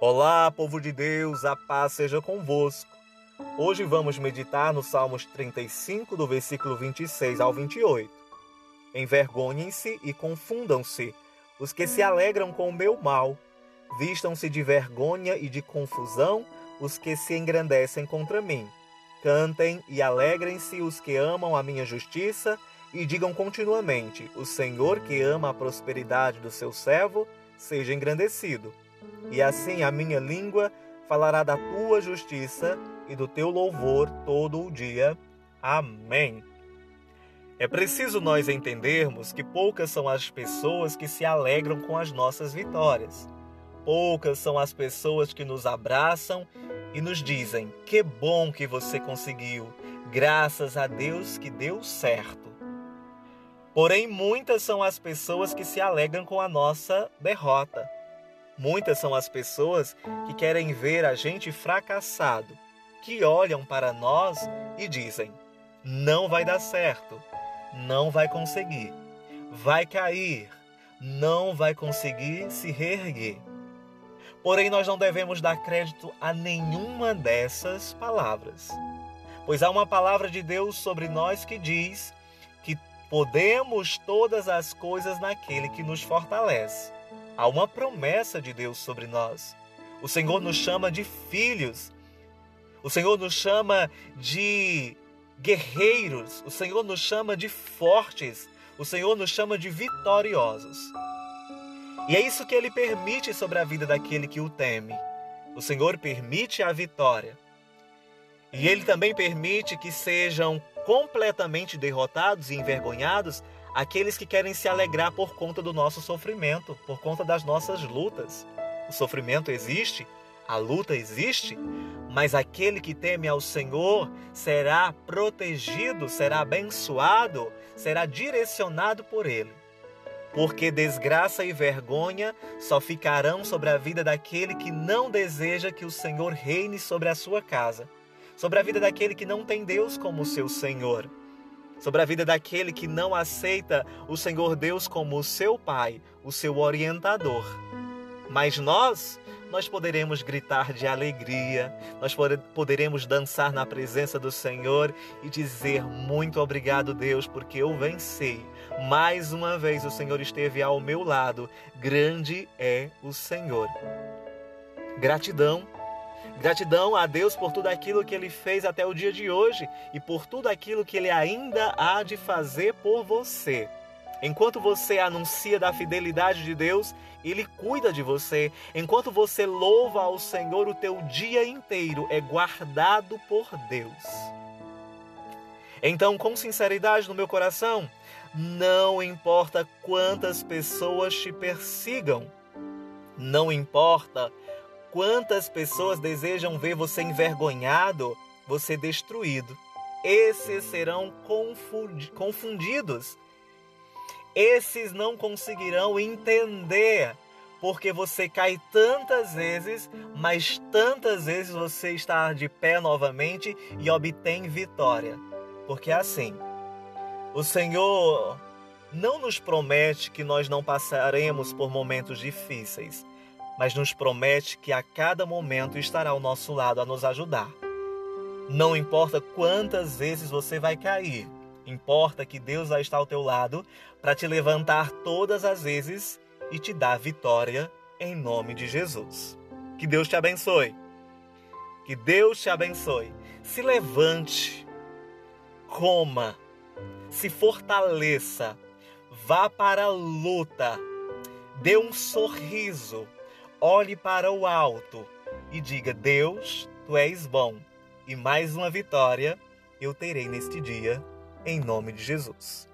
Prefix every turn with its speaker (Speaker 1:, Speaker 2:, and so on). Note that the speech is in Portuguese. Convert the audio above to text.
Speaker 1: Olá, povo de Deus, a paz seja convosco. Hoje vamos meditar no Salmos 35, do versículo 26 ao 28. Envergonhem-se e confundam-se os que se alegram com o meu mal. Vistam-se de vergonha e de confusão os que se engrandecem contra mim. Cantem e alegrem-se os que amam a minha justiça e digam continuamente: O Senhor que ama a prosperidade do seu servo, seja engrandecido. E assim a minha língua falará da tua justiça e do teu louvor todo o dia. Amém. É preciso nós entendermos que poucas são as pessoas que se alegram com as nossas vitórias. Poucas são as pessoas que nos abraçam e nos dizem: Que bom que você conseguiu, graças a Deus que deu certo. Porém, muitas são as pessoas que se alegram com a nossa derrota. Muitas são as pessoas que querem ver a gente fracassado, que olham para nós e dizem: não vai dar certo, não vai conseguir, vai cair, não vai conseguir se reerguer. Porém, nós não devemos dar crédito a nenhuma dessas palavras, pois há uma palavra de Deus sobre nós que diz que podemos todas as coisas naquele que nos fortalece. Há uma promessa de Deus sobre nós. O Senhor nos chama de filhos. O Senhor nos chama de guerreiros. O Senhor nos chama de fortes. O Senhor nos chama de vitoriosos. E é isso que ele permite sobre a vida daquele que o teme. O Senhor permite a vitória. E ele também permite que sejam completamente derrotados e envergonhados aqueles que querem se alegrar por conta do nosso sofrimento, por conta das nossas lutas. O sofrimento existe, a luta existe, mas aquele que teme ao Senhor será protegido, será abençoado, será direcionado por Ele. Porque desgraça e vergonha só ficarão sobre a vida daquele que não deseja que o Senhor reine sobre a sua casa, sobre a vida daquele que não tem Deus como seu Senhor sobre a vida daquele que não aceita o Senhor Deus como o seu Pai, o seu orientador. Mas nós, nós poderemos gritar de alegria, nós poderemos dançar na presença do Senhor e dizer muito obrigado, Deus, porque eu venci. Mais uma vez o Senhor esteve ao meu lado. Grande é o Senhor. Gratidão Gratidão a Deus por tudo aquilo que Ele fez até o dia de hoje e por tudo aquilo que Ele ainda há de fazer por você. Enquanto você anuncia da fidelidade de Deus, Ele cuida de você. Enquanto você louva ao Senhor, o teu dia inteiro é guardado por Deus. Então, com sinceridade no meu coração, não importa quantas pessoas te persigam, não importa Quantas pessoas desejam ver você envergonhado, você destruído? Esses serão confundidos. Esses não conseguirão entender porque você cai tantas vezes, mas tantas vezes você está de pé novamente e obtém vitória. Porque é assim, o Senhor não nos promete que nós não passaremos por momentos difíceis mas nos promete que a cada momento estará ao nosso lado a nos ajudar. Não importa quantas vezes você vai cair, importa que Deus vai estar ao teu lado para te levantar todas as vezes e te dar vitória em nome de Jesus. Que Deus te abençoe. Que Deus te abençoe. Se levante, coma, se fortaleça, vá para a luta, dê um sorriso olhe para o alto e diga: Deus, tu és bom, e mais uma vitória eu terei neste dia, em nome de Jesus.